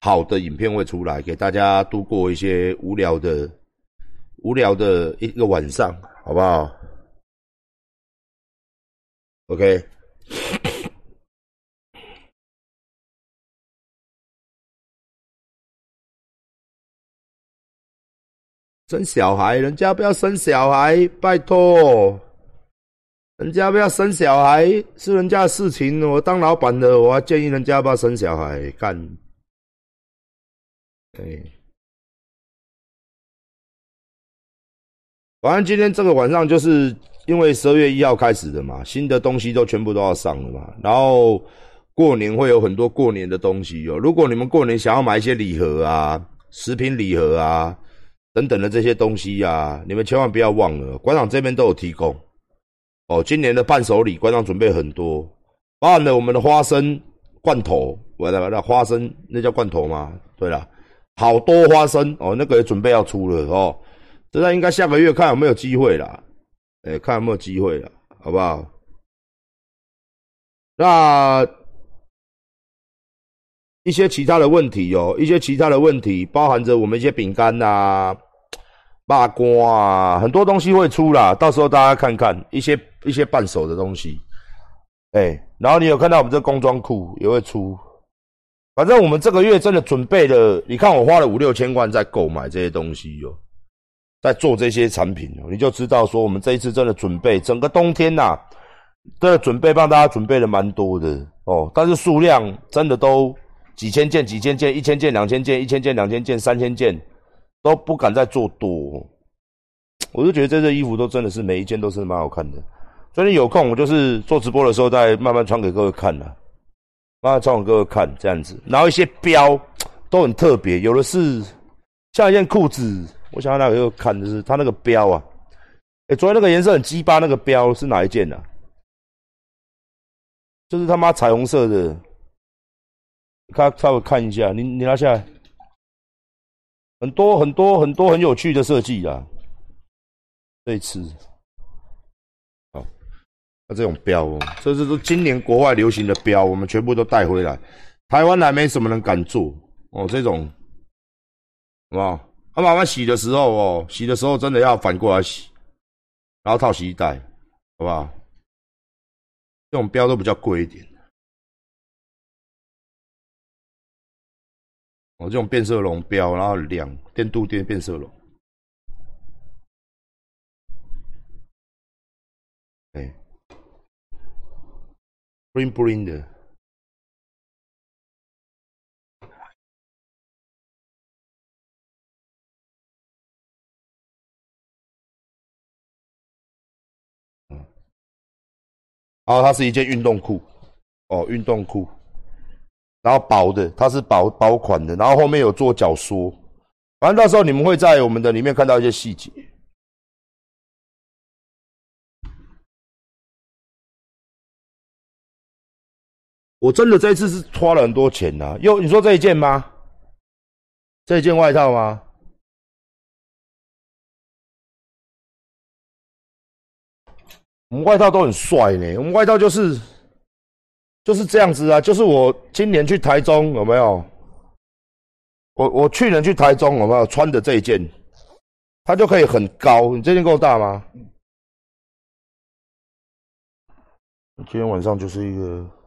好的影片会出来，给大家度过一些无聊的、无聊的一个晚上，好不好？OK。生小孩，人家不要生小孩，拜托，人家不要生小孩是人家的事情。我当老板的，我还建议人家不要生小孩，干。对，反正今天这个晚上就是因为十二月一号开始的嘛，新的东西都全部都要上了嘛。然后过年会有很多过年的东西哦。如果你们过年想要买一些礼盒啊、食品礼盒啊。等等的这些东西呀，你们千万不要忘了，馆长这边都有提供。哦，今年的伴手礼，馆长准备很多，包含了我们的花生罐头，我的那花生那叫罐头吗？对了，好多花生哦，那个也准备要出了哦，这在应该下个月看有没有机会啦，哎，看有没有机会了，好不好？那一些其他的问题哦，一些其他的问题，包含着我们一些饼干呐。八卦啊，很多东西会出啦，到时候大家看看一些一些伴手的东西，哎，然后你有看到我们这工装裤也会出，反正我们这个月真的准备了，你看我花了五六千万在购买这些东西哟，在做这些产品哦，你就知道说我们这一次真的准备整个冬天呐，的准备帮大家准备了蛮多的哦，但是数量真的都几千件、几千件、一千件、两千件、一千件、两千件、三千件。都不敢再做多，我就觉得这件衣服都真的是每一件都是蛮好看的。所以有空，我就是做直播的时候再慢慢穿给各位看了，慢穿给各位看这样子。然后一些标 都很特别，有的是像一件裤子，我想要那个看的是它那个标啊。哎，昨天那个颜色很鸡巴，那个标是哪一件呢？就是他妈彩虹色的，看稍微看一下，你你拿下来。很多很多很多很有趣的设计啊！这一次，这种标，这是都今年国外流行的标，我们全部都带回来。台湾还没什么人敢做哦，这种，好不好？他妈妈洗的时候哦，洗的时候真的要反过来洗，然后套洗衣袋，好不好？这种标都比较贵一点。哦，这种变色龙标，然后两电镀电变色龙，哎，bling bling 的，然后它是一件运动裤，哦，运动裤。然后薄的，它是薄薄款的，然后后面有做脚缩，反正到时候你们会在我们的里面看到一些细节。我真的这一次是花了很多钱呐，又你说这一件吗？这一件外套吗？我们外套都很帅呢，我们外套就是。就是这样子啊，就是我今年去台中有没有？我我去年去台中有没有穿的这一件？它就可以很高，你这件够大吗？今天晚上就是一个。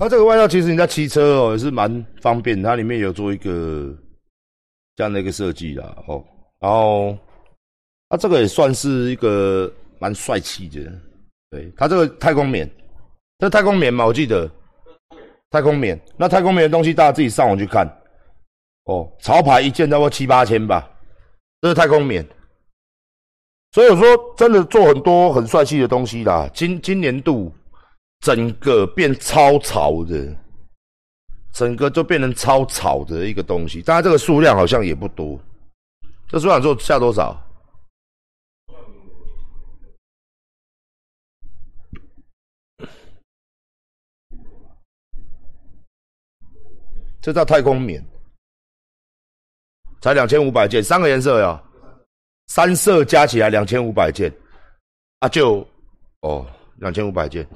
它这个外套其实你在骑车哦也是蛮方便，它里面有做一个这样的一个设计啦哦，然后它这个也算是一个蛮帅气的，对，它这个太空棉，这太空棉嘛，我记得太空棉，那太空棉的东西大家自己上网去看哦，潮牌一件差不多七八千吧，这是太空棉，所以我说真的做很多很帅气的东西啦，今今年度。整个变超潮的，整个就变成超潮的一个东西。当然，这个数量好像也不多。这数量做下多少？这叫太空棉，才两千五百件，三个颜色呀，三色加起来两千五百件，啊，就哦，两千五百件。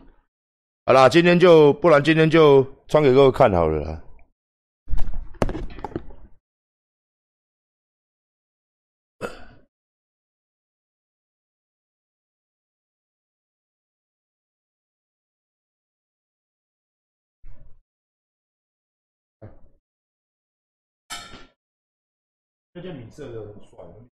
好啦，今天就不然今天就穿给各位看好了啦。这件米色的很帅。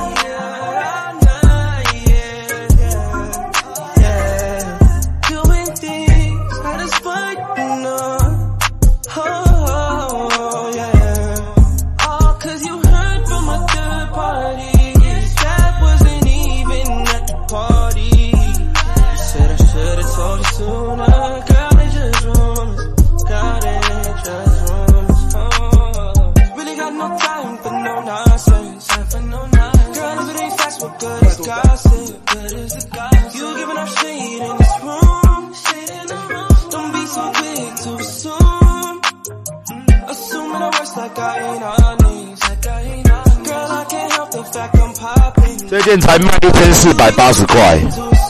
这件才卖一千四百八十块，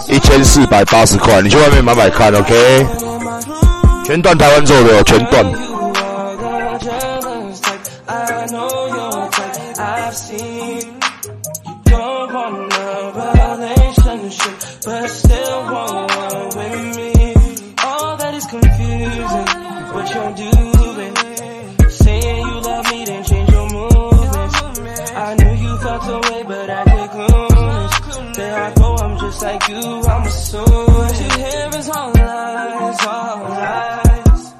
一千四百八十块，你去外面买买看，OK？全段台湾做的，全段。walked away, but I can't connect. There I go, I'm just like you, I'm a soon. What you hear is all lies, all lies.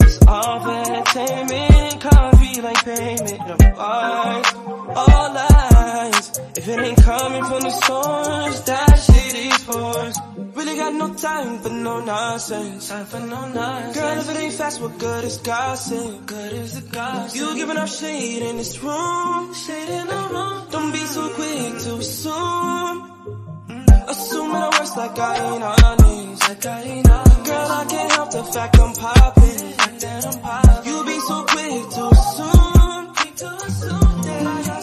It's all for entertainment, coffee like payment of lies, all lies. If it ain't coming from the source, that shit force. Really got no time for no nonsense. Time for no nonsense. Girl, if it ain't fast, what good is gossip? Good is the gossip. You giving up shade in this room. Shade in the room. Don't be too quick to assume. Assuming the worst like I ain't honest. Like I ain't honest. Girl, I can't help the fact I'm popping. Fact that I'm popping. You be so quick to assume. Quick to assume that I